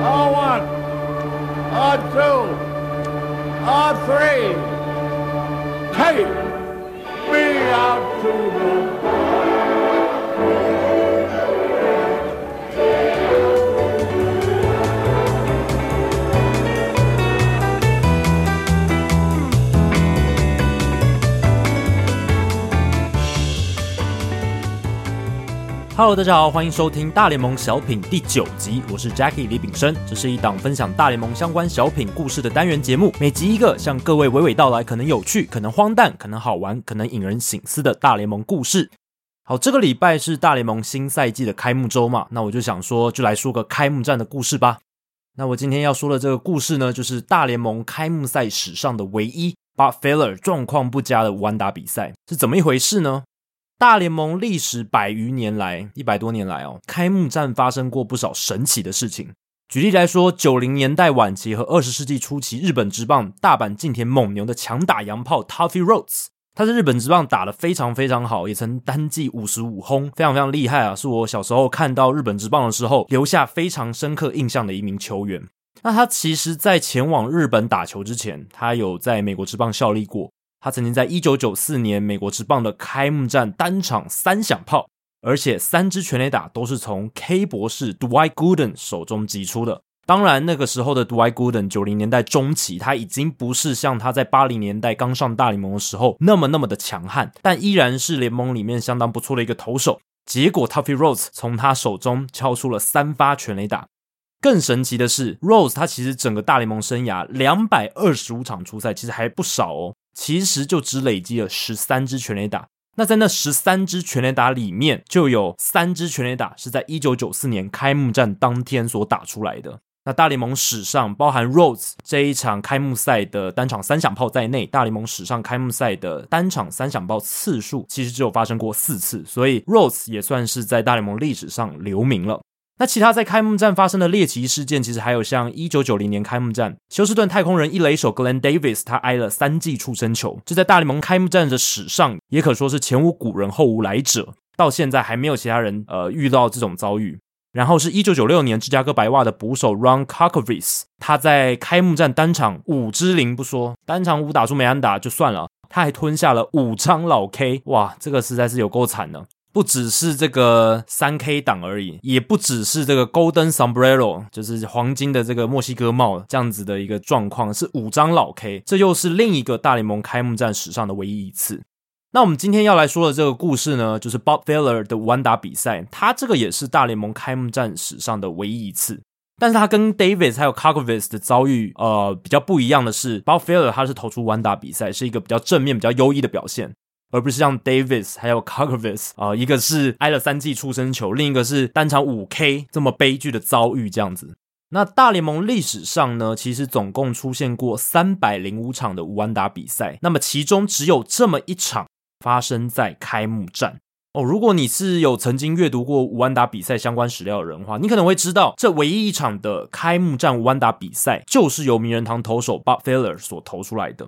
R1, R2, R3. Take me out to the 哈喽，大家好，欢迎收听大联盟小品第九集，我是 Jackie 李炳生，这是一档分享大联盟相关小品故事的单元节目，每集一个，向各位娓娓道来可能有趣、可能荒诞、可能好玩、可能引人醒思的大联盟故事。好，这个礼拜是大联盟新赛季的开幕周嘛，那我就想说，就来说个开幕战的故事吧。那我今天要说的这个故事呢，就是大联盟开幕赛史上的唯一 b u t f a i l e r 状况不佳的无安打比赛，是怎么一回事呢？大联盟历史百余年来，一百多年来哦，开幕战发生过不少神奇的事情。举例来说，九零年代晚期和二十世纪初期，日本职棒大阪近田猛牛的强打洋炮 Tuffy Rhodes，他在日本职棒打得非常非常好，也曾单季五十五轰，非常非常厉害啊！是我小时候看到日本职棒的时候留下非常深刻印象的一名球员。那他其实，在前往日本打球之前，他有在美国职棒效力过。他曾经在一九九四年美国职棒的开幕战单场三响炮，而且三支全垒打都是从 K 博士 Dwight Gooden 手中击出的。当然，那个时候的 Dwight Gooden 九零年代中期，他已经不是像他在八零年代刚上大联盟的时候那么那么的强悍，但依然是联盟里面相当不错的一个投手。结果，Tuffy Rose 从他手中敲出了三发全垒打。更神奇的是，Rose 他其实整个大联盟生涯两百二十五场出赛，其实还不少哦。其实就只累积了十三支全垒打，那在那十三支全垒打里面，就有三支全垒打是在一九九四年开幕战当天所打出来的。那大联盟史上，包含 Rose 这一场开幕赛的单场三响炮在内，大联盟史上开幕赛的单场三响炮次数其实只有发生过四次，所以 Rose 也算是在大联盟历史上留名了。那其他在开幕战发生的猎奇事件，其实还有像一九九零年开幕战，休斯顿太空人一垒手 Glenn Davis 他挨了三记触身球，这在大联盟开幕战的史上也可说是前无古人后无来者，到现在还没有其他人呃遇到这种遭遇。然后是一九九六年芝加哥白袜的捕手 Ron Karkovics，他在开幕战单场五支零不说，单场五打数没安打就算了，他还吞下了五张老 K，哇，这个实在是有够惨的。不只是这个三 K 档而已，也不只是这个 Golden Sombrero，就是黄金的这个墨西哥帽这样子的一个状况，是五张老 K，这又是另一个大联盟开幕战史上的唯一一次。那我们今天要来说的这个故事呢，就是 Bob Feller 的无安打比赛，他这个也是大联盟开幕战史上的唯一一次。但是他跟 Davis 还有 Karkovics 的遭遇，呃，比较不一样的是，Bob Feller 他是投出无安打比赛，是一个比较正面、比较优异的表现。而不是像 Davis 还有 Cargovis 啊，一个是挨了三记出生球，另一个是单场五 K 这么悲剧的遭遇这样子。那大联盟历史上呢，其实总共出现过三百零五场的无安打比赛，那么其中只有这么一场发生在开幕战哦。如果你是有曾经阅读过无安打比赛相关史料的人的话，你可能会知道，这唯一一场的开幕战无安打比赛就是由名人堂投手 Bob Feller 所投出来的。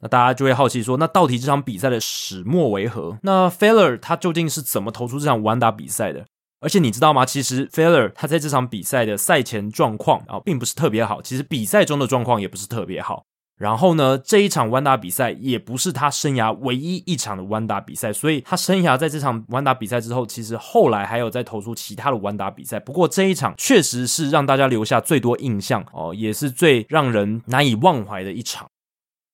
那大家就会好奇说，那到底这场比赛的始末为何？那 Feller 他究竟是怎么投出这场无安打比赛的？而且你知道吗？其实 Feller 他在这场比赛的赛前状况啊，并不是特别好。其实比赛中的状况也不是特别好。然后呢，这一场无安打比赛也不是他生涯唯一一场的无安打比赛。所以他生涯在这场无安打比赛之后，其实后来还有在投出其他的无安打比赛。不过这一场确实是让大家留下最多印象哦，也是最让人难以忘怀的一场。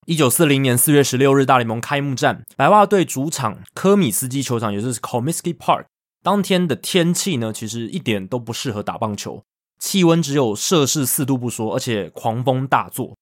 一九四零年四月十六日，大联盟开幕战，白袜队主场科米斯基球场，也就是 Comiskey Park。当天的天气呢，其实一点都不适合打棒球，气温只有摄氏四度不说，而且狂风大作。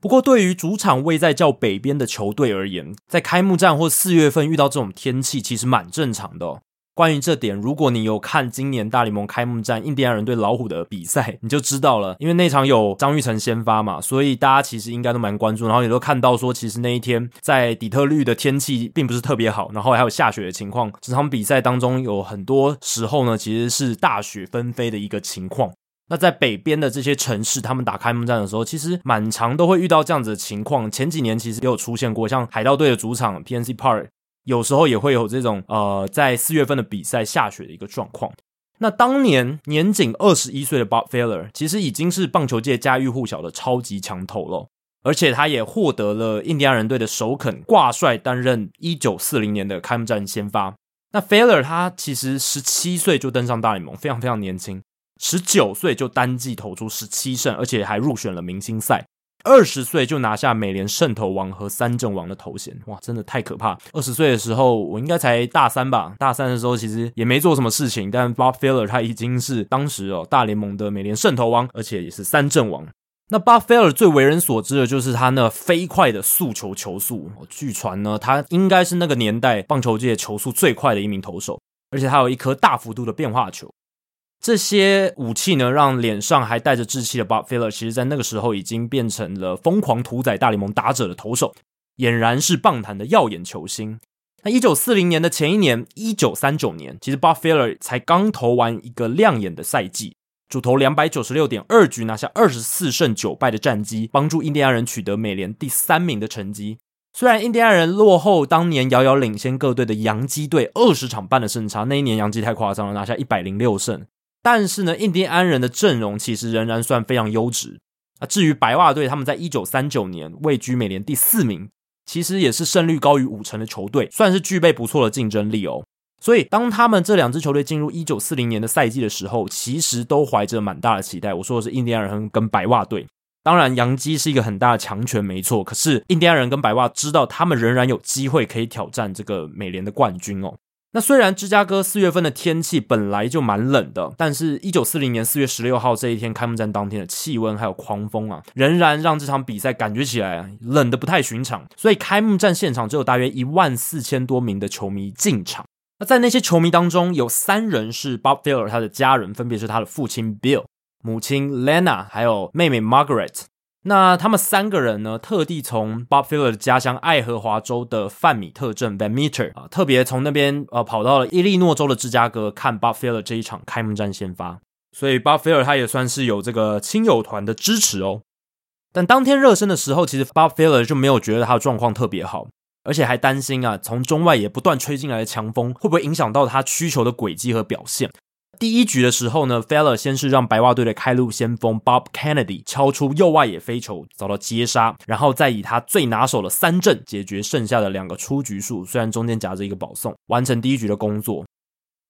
不过，对于主场位在较北边的球队而言，在开幕战或四月份遇到这种天气，其实蛮正常的。关于这点，如果你有看今年大联盟开幕战印第安人对老虎的比赛，你就知道了。因为那场有张玉成先发嘛，所以大家其实应该都蛮关注。然后也都看到说，其实那一天在底特律的天气并不是特别好，然后还有下雪的情况。这场比赛当中有很多时候呢，其实是大雪纷飞的一个情况。那在北边的这些城市，他们打开幕战的时候，其实蛮常都会遇到这样子的情况。前几年其实也有出现过，像海盗队的主场 PNC Park。有时候也会有这种呃，在四月份的比赛下雪的一个状况。那当年年仅二十一岁的 Bob Feller，其实已经是棒球界家喻户晓的超级强投了，而且他也获得了印第安人队的首肯挂帅，担任一九四零年的开幕战先发。那 Feller 他其实十七岁就登上大联盟，非常非常年轻，十九岁就单季投出十七胜，而且还入选了明星赛。二十岁就拿下美联胜投王和三振王的头衔，哇，真的太可怕！二十岁的时候，我应该才大三吧？大三的时候，其实也没做什么事情，但 Bob Feller 他已经是当时哦大联盟的美联胜投王，而且也是三振王。那巴菲尔最为人所知的就是他那飞快的速球球速，据传呢，他应该是那个年代棒球界球速最快的一名投手，而且他有一颗大幅度的变化球。这些武器呢，让脸上还带着稚气的 Bob Feller，其实在那个时候已经变成了疯狂屠宰大联盟打者的投手，俨然是棒坛的耀眼球星。那一九四零年的前一年，一九三九年，其实 Bob Feller 才刚投完一个亮眼的赛季，主投两百九十六点二局，拿下二十四胜九败的战绩，帮助印第安人取得美联第三名的成绩。虽然印第安人落后当年遥遥领先各队的洋基队二十场半的胜差，那一年洋基太夸张了，拿下一百零六胜。但是呢，印第安人的阵容其实仍然算非常优质啊。至于白袜队，他们在一九三九年位居美联第四名，其实也是胜率高于五成的球队，算是具备不错的竞争力哦。所以，当他们这两支球队进入一九四零年的赛季的时候，其实都怀着蛮大的期待。我说的是印第安人跟白袜队，当然洋基是一个很大的强权，没错。可是印第安人跟白袜知道他们仍然有机会可以挑战这个美联的冠军哦。那虽然芝加哥四月份的天气本来就蛮冷的，但是一九四零年四月十六号这一天开幕战当天的气温还有狂风啊，仍然让这场比赛感觉起来冷得不太寻常。所以开幕战现场只有大约一万四千多名的球迷进场。那在那些球迷当中，有三人是 Bob Feller 他的家人，分别是他的父亲 Bill、母亲 Lena 还有妹妹 Margaret。那他们三个人呢，特地从 Bob Feller 的家乡爱荷华州的范米特镇 Van Meter 啊，特别从那边呃跑到了伊利诺州的芝加哥看 Bob Feller 这一场开幕战先发，所以 Bob Feller 他也算是有这个亲友团的支持哦。但当天热身的时候，其实 Bob Feller 就没有觉得他的状况特别好，而且还担心啊，从中外也不断吹进来的强风会不会影响到他曲球的轨迹和表现。第一局的时候呢，Feller 先是让白袜队的开路先锋 Bob Kennedy 敲出右外野飞球，遭到接杀，然后再以他最拿手的三振解决剩下的两个出局数，虽然中间夹着一个保送，完成第一局的工作。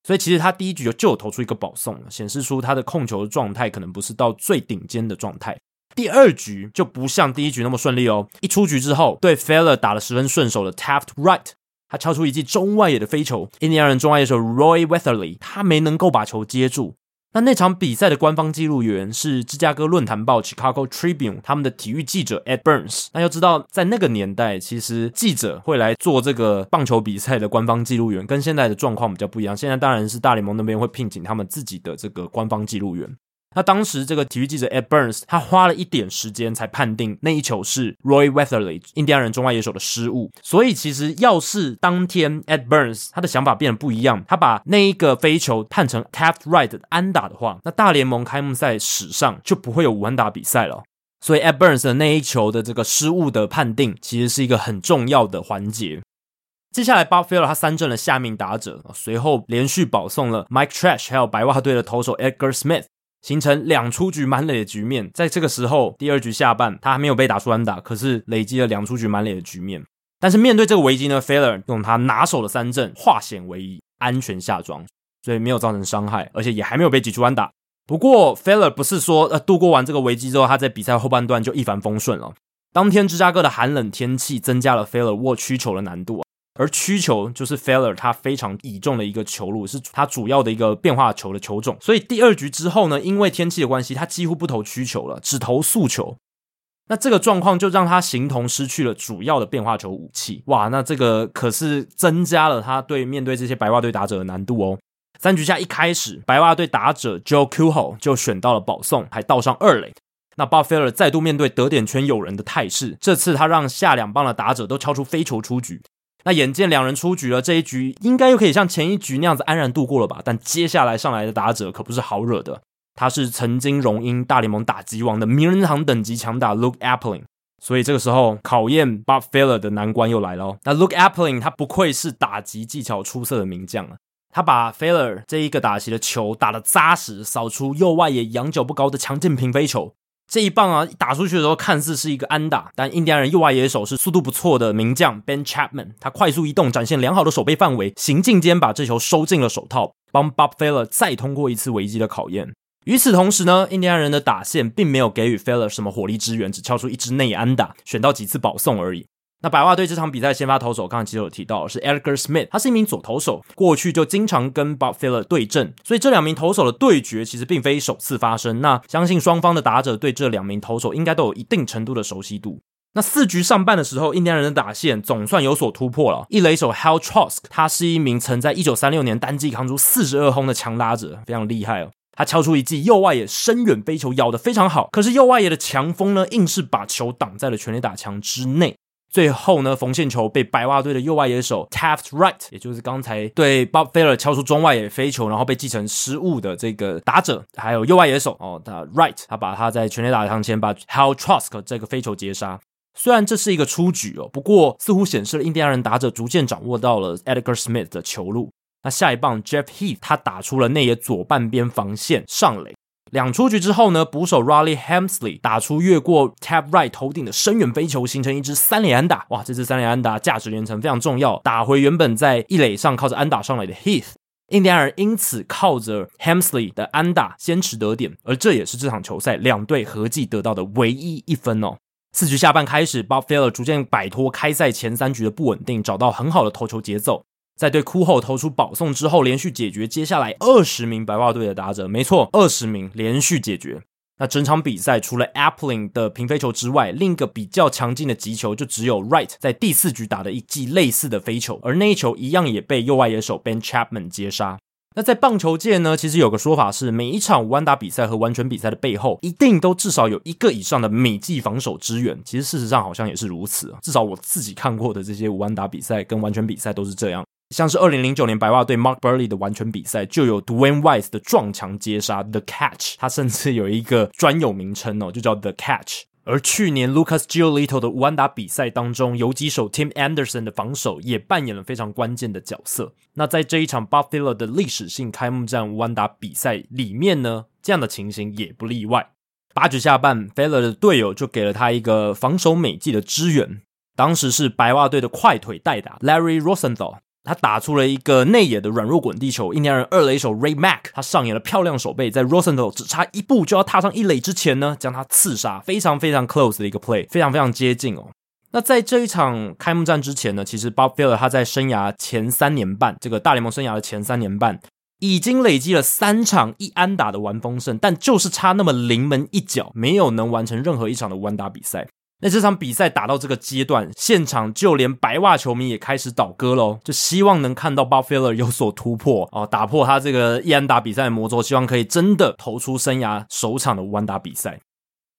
所以其实他第一局就就投出一个保送，显示出他的控球的状态可能不是到最顶尖的状态。第二局就不像第一局那么顺利哦，一出局之后，对 Feller 打得十分顺手的 Taft Right。他敲出一记中外野的飞球，印第安人中外野手 Roy Weatherly 他没能够把球接住。那那场比赛的官方记录员是芝加哥论坛报 Chicago Tribune 他们的体育记者 Ed Burns。那要知道，在那个年代，其实记者会来做这个棒球比赛的官方记录员，跟现在的状况比较不一样。现在当然是大联盟那边会聘请他们自己的这个官方记录员。那当时这个体育记者 Ed Burns，他花了一点时间才判定那一球是 Roy Weatherly 印第安人中外野手的失误。所以其实要是当天 Ed Burns 他的想法变得不一样，他把那一个飞球判成 Taft Right 的安打的话，那大联盟开幕赛史上就不会有无安打比赛了。所以 Ed Burns 的那一球的这个失误的判定，其实是一个很重要的环节。接下来，Bob Feller 他三振了下命打者，随后连续保送了 Mike Trash 还有白袜队的投手 Edgar Smith。形成两出局满垒的局面，在这个时候，第二局下半他还没有被打出安打，可是累积了两出局满垒的局面。但是面对这个危机呢，Feller 用他拿手的三振化险为夷，安全下庄，所以没有造成伤害，而且也还没有被挤出安打。不过，Feller 不是说呃度过完这个危机之后，他在比赛后半段就一帆风顺了。当天芝加哥的寒冷天气增加了 Feller 握曲球的难度。而曲球就是 Feller 他非常倚重的一个球路，是他主要的一个变化球的球种。所以第二局之后呢，因为天气的关系，他几乎不投曲球了，只投速球。那这个状况就让他形同失去了主要的变化球武器。哇，那这个可是增加了他对面对这些白袜队打者的难度哦。三局下一开始，白袜队打者 Joe Cuho 就选到了保送，还倒上二垒。那 Bob Feller 再度面对得点圈有人的态势，这次他让下两棒的打者都敲出飞球出局。那眼见两人出局了，这一局应该又可以像前一局那样子安然度过了吧？但接下来上来的打者可不是好惹的，他是曾经荣膺大联盟打击王的名人堂等级强打 Luke Appling，所以这个时候考验 Bob Feller 的难关又来了。那 Luke Appling 他不愧是打击技巧出色的名将啊，他把 Failer 这一个打席的球打得扎实，扫出右外野仰角不高的强劲平飞球。这一棒啊，打出去的时候看似是一个安打，但印第安人右外野手是速度不错的名将 Ben Chapman，他快速移动，展现良好的守备范围，行进间把这球收进了手套，帮 Bob Feller 再通过一次危机的考验。与此同时呢，印第安人的打线并没有给予 Feller 什么火力支援，只敲出一支内安打，选到几次保送而已。那白袜队这场比赛先发投手，刚才其实有提到是 Edgar Smith，他是一名左投手，过去就经常跟 Bob Feller 对阵，所以这两名投手的对决其实并非首次发生。那相信双方的打者对这两名投手应该都有一定程度的熟悉度。那四局上半的时候，印第安人的打线总算有所突破了。一垒手 Hal Trask，他是一名曾在一九三六年单季扛出四十二轰的强打者，非常厉害哦。他敲出一记右外野深远飞球，咬得非常好，可是右外野的强风呢，硬是把球挡在了全垒打墙之内。最后呢，缝线球被白袜队的右外野手 Taft Wright，也就是刚才对 Bob Feller 敲出中外野飞球，然后被记成失误的这个打者，还有右外野手哦，他 Wright，他把他在全垒打墙前把 Hal Trusk 这个飞球截杀。虽然这是一个出局哦，不过似乎显示了印第安人打者逐渐掌握到了 Edgar Smith 的球路。那下一棒 Jeff Heath，他打出了内野左半边防线上垒。两出局之后呢，捕手 Riley Hemsley 打出越过 Tab Right 头顶的深远飞球，形成一支三垒安打。哇，这支三垒安打价值连城，非常重要，打回原本在一垒上靠着安打上来的 Heath。印第安人因此靠着 Hemsley 的安打先持得点，而这也是这场球赛两队合计得到的唯一一分哦。四局下半开始，Bob Feller 逐渐摆脱开赛前三局的不稳定，找到很好的投球节奏。在对哭后投出保送之后，连续解决接下来二十名白袜队的打者，没错，二十名连续解决。那整场比赛除了 Appling 的平飞球之外，另一个比较强劲的击球就只有 Right 在第四局打的一记类似的飞球，而那一球一样也被右外野手 Ben Chapman 接杀。那在棒球界呢，其实有个说法是，每一场无安打比赛和完全比赛的背后，一定都至少有一个以上的美记防守支援。其实事实上好像也是如此，至少我自己看过的这些无安打比赛跟完全比赛都是这样。像是二零零九年白袜队 Mark Burley 的完全比赛，就有 Dwayne Wise 的撞墙接杀 The Catch，他甚至有一个专有名称哦，就叫 The Catch。而去年 Lucas Giolito 的无安打比赛当中，游击手 Tim Anderson 的防守也扮演了非常关键的角色。那在这一场 Bobfella 的历史性开幕战无安打比赛里面呢，这样的情形也不例外。八局下半，Feller 的队友就给了他一个防守美技的支援，当时是白袜队的快腿代打 Larry Rosenthal。他打出了一个内野的软弱滚地球，印第安人二垒手 Ray Mack，他上演了漂亮守备，在 Rosenthal 只差一步就要踏上一垒之前呢，将他刺杀，非常非常 close 的一个 play，非常非常接近哦。那在这一场开幕战之前呢，其实 Bob Feller 他在生涯前三年半，这个大联盟生涯的前三年半，已经累积了三场一安打的完封胜，但就是差那么临门一脚，没有能完成任何一场的完打比赛。那这场比赛打到这个阶段，现场就连白袜球迷也开始倒戈喽，就希望能看到 Bob Feller 有所突破哦，打破他这个一安打比赛的魔咒，希望可以真的投出生涯首场的无安打比赛。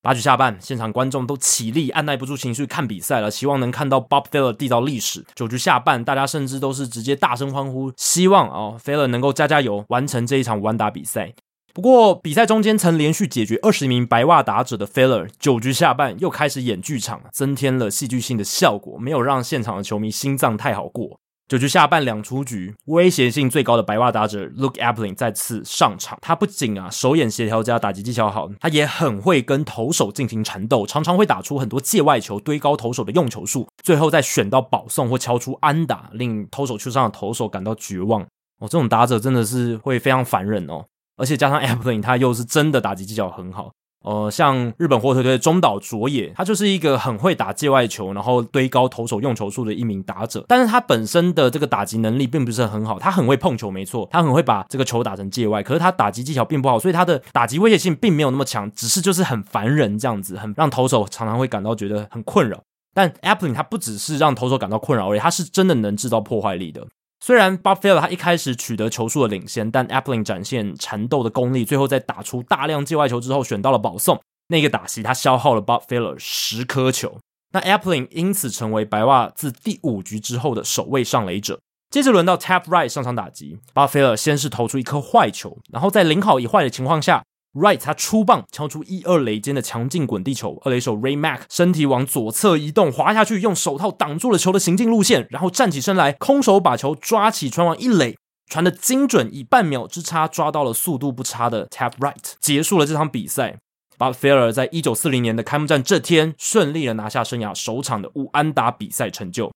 八局下半，现场观众都起立，按捺不住情绪看比赛了，希望能看到 Bob Feller 缔造历史。九局下半，大家甚至都是直接大声欢呼，希望哦 Feller 能够加加油，完成这一场无安打比赛。不过，比赛中间曾连续解决二十名白袜打者的 Feller，九局下半又开始演剧场，增添了戏剧性的效果，没有让现场的球迷心脏太好过。九局下半两出局，威胁性最高的白袜打者 Luke Appling 再次上场。他不仅啊手眼协调加打击技巧好，他也很会跟投手进行缠斗，常常会打出很多界外球，堆高投手的用球数，最后再选到保送或敲出安打，令投手区上的投手感到绝望。哦，这种打者真的是会非常烦人哦。而且加上 Appling，他又是真的打击技巧很好。呃，像日本火腿队中岛卓也，他就是一个很会打界外球，然后堆高投手用球数的一名打者。但是他本身的这个打击能力并不是很好，他很会碰球，没错，他很会把这个球打成界外。可是他打击技巧并不好，所以他的打击威胁性并没有那么强，只是就是很烦人这样子，很让投手常常会感到觉得很困扰。但 a p p l i n 他不只是让投手感到困扰而已，他是真的能制造破坏力的。虽然 Bob Feller 他一开始取得球数的领先，但 Appling 展现缠斗的功力，最后在打出大量界外球之后，选到了保送。那个打席他消耗了 Bob Feller 十颗球，那 Appling 因此成为白袜自第五局之后的首位上垒者。接着轮到 Tap Right 上场打击，Bob Feller 先是投出一颗坏球，然后在零好一坏的情况下。Right，他出棒敲出一二垒间的强劲滚地球，二垒手 Ray Mack 身体往左侧移动，滑下去，用手套挡住了球的行进路线，然后站起身来，空手把球抓起，传往一垒。传的精准，以半秒之差抓到了速度不差的 tap right，结束了这场比赛。Bob Feller 在一九四零年的开幕战这天，顺利的拿下生涯首场的乌安打比赛成就。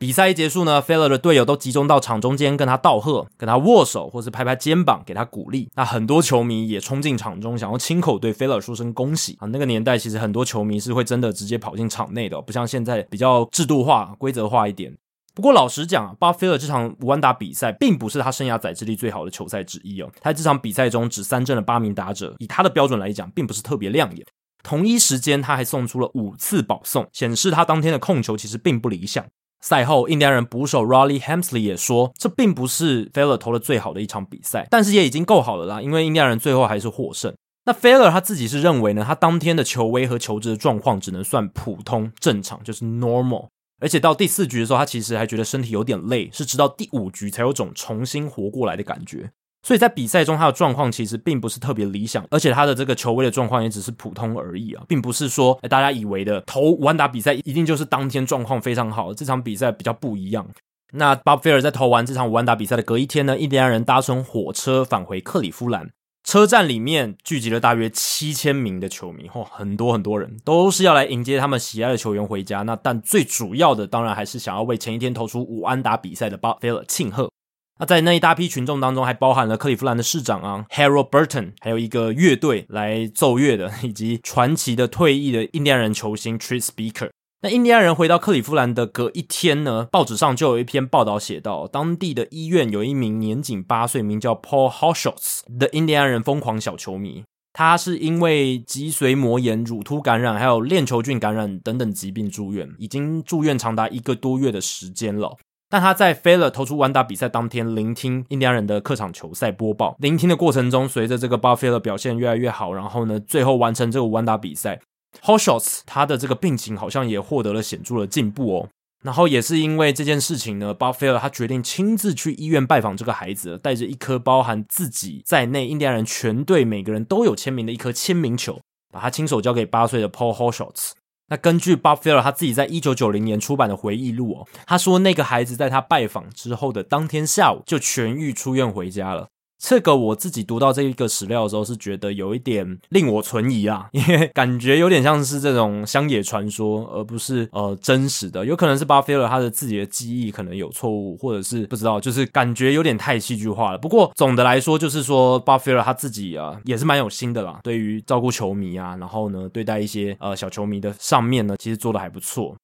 比赛一结束呢，Feller 的队友都集中到场中间跟他道贺，跟他握手，或是拍拍肩膀给他鼓励。那很多球迷也冲进场中，想要亲口对 Feller 说声恭喜啊。那个年代其实很多球迷是会真的直接跑进场内的，不像现在比较制度化、规则化一点。不过老实讲啊，Bob Feller 这场无安打比赛并不是他生涯载智力最好的球赛之一哦。他这场比赛中只三振了八名打者，以他的标准来讲，并不是特别亮眼。同一时间，他还送出了五次保送，显示他当天的控球其实并不理想。赛后，印第安人捕手 Rolly Hemsey 也说，这并不是 Feller 投的最好的一场比赛，但是也已经够好了啦。因为印第安人最后还是获胜。那 Feller 他自己是认为呢，他当天的球威和球质的状况只能算普通正常，就是 normal。而且到第四局的时候，他其实还觉得身体有点累，是直到第五局才有种重新活过来的感觉。所以在比赛中，他的状况其实并不是特别理想，而且他的这个球威的状况也只是普通而已啊，并不是说大家以为的投无安打比赛一定就是当天状况非常好。这场比赛比较不一样。那 Bobfear 在投完这场无安打比赛的隔一天呢，印第安人搭乘火车返回克里夫兰，车站里面聚集了大约七千名的球迷，嚯，很多很多人都是要来迎接他们喜爱的球员回家。那但最主要的，当然还是想要为前一天投出无安打比赛的 Bob f a i r 庆贺。那在那一大批群众当中，还包含了克里夫兰的市长啊，Harold Burton，还有一个乐队来奏乐的，以及传奇的退役的印第安人球星 Tris Speaker。那印第安人回到克里夫兰的隔一天呢，报纸上就有一篇报道写到，当地的医院有一名年仅八岁，名叫 Paul Halsholtz 的印第安人疯狂小球迷，他是因为脊髓膜炎、乳突感染，还有链球菌感染等等疾病住院，已经住院长达一个多月的时间了。但他在 Feller 投出完打比赛当天，聆听印第安人的客场球赛播报。聆听的过程中，随着这个 Bob Feller 表现越来越好，然后呢，最后完成这个完打比赛。Halsholtz 他的这个病情好像也获得了显著的进步哦。然后也是因为这件事情呢，Bob Feller 他决定亲自去医院拜访这个孩子，带着一颗包含自己在内印第安人全队每个人都有签名的一颗签名球，把他亲手交给八岁的 Paul Halsholtz。那根据 Bob Feller 他自己在一九九零年出版的回忆录哦，他说那个孩子在他拜访之后的当天下午就痊愈出院回家了。这个我自己读到这一个史料的时候，是觉得有一点令我存疑啊，因为感觉有点像是这种乡野传说，而不是呃真实的。有可能是巴菲尔他的自己的记忆可能有错误，或者是不知道，就是感觉有点太戏剧化了。不过总的来说，就是说巴菲尔他自己啊也是蛮有心的啦，对于照顾球迷啊，然后呢对待一些呃小球迷的上面呢，其实做得还不错。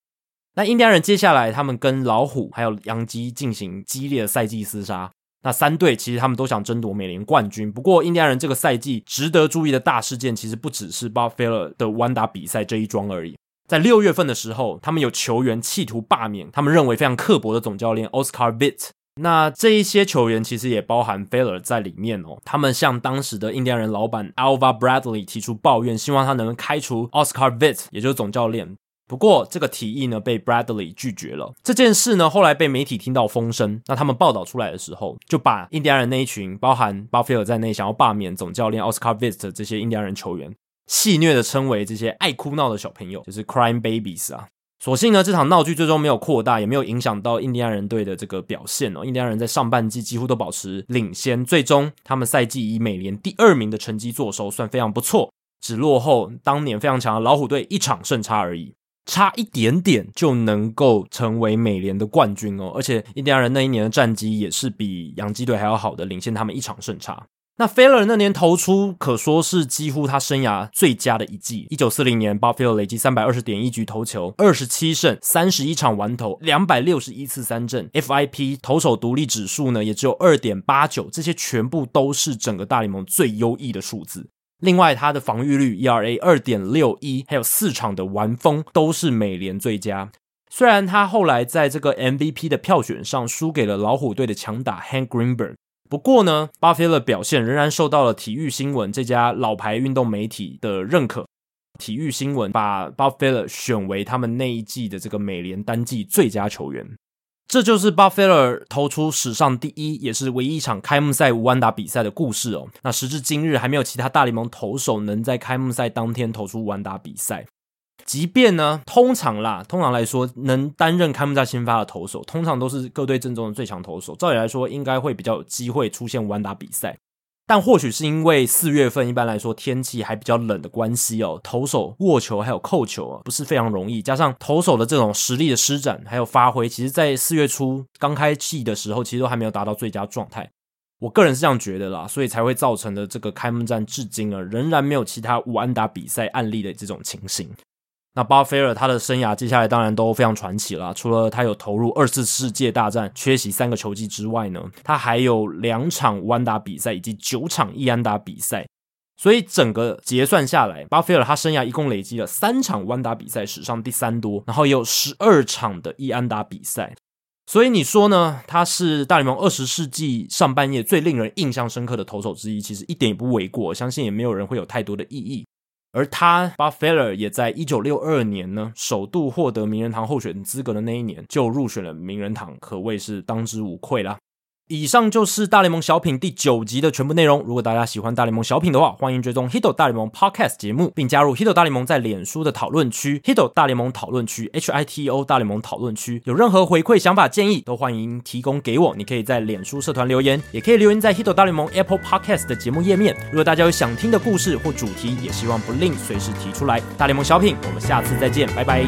那印第安人接下来他们跟老虎还有洋基进行激烈的赛季厮杀。那三队其实他们都想争夺美联冠军，不过印第安人这个赛季值得注意的大事件，其实不只是巴菲尔的无安打比赛这一桩而已。在六月份的时候，他们有球员企图罢免他们认为非常刻薄的总教练 Oscar Vitt。那这一些球员其实也包含 Feller 在里面哦。他们向当时的印第安人老板 Alva Bradley 提出抱怨，希望他能开除 Oscar Vitt，也就是总教练。不过这个提议呢被 Bradley 拒绝了。这件事呢后来被媒体听到风声，那他们报道出来的时候，就把印第安人那一群，包含巴菲尔在内，想要罢免总教练 Oscar v i s t 这些印第安人球员，戏谑的称为这些爱哭闹的小朋友，就是 Crying Babies 啊。所幸呢这场闹剧最终没有扩大，也没有影响到印第安人队的这个表现哦。印第安人在上半季几乎都保持领先，最终他们赛季以美联第二名的成绩作收，算非常不错，只落后当年非常强的老虎队一场胜差而已。差一点点就能够成为美联的冠军哦，而且印第安人那一年的战绩也是比洋基队还要好的，领先他们一场胜差。那 Feller 那年投出可说是几乎他生涯最佳的一季。一九四零年巴菲尔累计三百二十点一局投球，二十七胜，三十一场完投，两百六十一次三振，FIP 投手独立指数呢也只有二点八九，这些全部都是整个大联盟最优异的数字。另外，他的防御率 ERA 二点六一，还有四场的完封都是美联最佳。虽然他后来在这个 MVP 的票选上输给了老虎队的强打 Hank Greenberg，不过呢，Bob Feller 的表现仍然受到了体育新闻这家老牌运动媒体的认可。体育新闻把 Bob Feller 选为他们那一季的这个美联单季最佳球员。这就是巴菲尔投出史上第一，也是唯一一场开幕赛无安打比赛的故事哦。那时至今日，还没有其他大联盟投手能在开幕赛当天投出无安打比赛。即便呢，通常啦，通常来说，能担任开幕战先发的投手，通常都是各队阵中的最强投手。照理来说，应该会比较有机会出现无安打比赛。但或许是因为四月份一般来说天气还比较冷的关系哦，投手握球还有扣球啊，不是非常容易。加上投手的这种实力的施展还有发挥，其实，在四月初刚开季的时候，其实都还没有达到最佳状态。我个人是这样觉得啦，所以才会造成的这个开幕战至今啊，仍然没有其他无安打比赛案例的这种情形。那巴菲尔他的生涯接下来当然都非常传奇了，除了他有投入二次世界大战缺席三个球季之外呢，他还有两场弯打比赛以及九场易安打比赛，所以整个结算下来，巴菲尔他生涯一共累积了三场弯打比赛，史上第三多，然后也有十二场的易安打比赛，所以你说呢？他是大联盟二十世纪上半叶最令人印象深刻的投手之一，其实一点也不为过，相信也没有人会有太多的异议。而他巴菲尔也在一九六二年呢，首度获得名人堂候选资格的那一年，就入选了名人堂，可谓是当之无愧啦。以上就是大联盟小品第九集的全部内容。如果大家喜欢大联盟小品的话，欢迎追踪 Hito 大联盟 Podcast 节目，并加入 Hito 大联盟在脸书的讨论区 Hito 大联盟讨论区 H I T O 大联盟讨论区。有任何回馈、想法、建议，都欢迎提供给我。你可以在脸书社团留言，也可以留言在 Hito 大联盟 Apple Podcast 的节目页面。如果大家有想听的故事或主题，也希望不吝随时提出来。大联盟小品，我们下次再见，拜拜。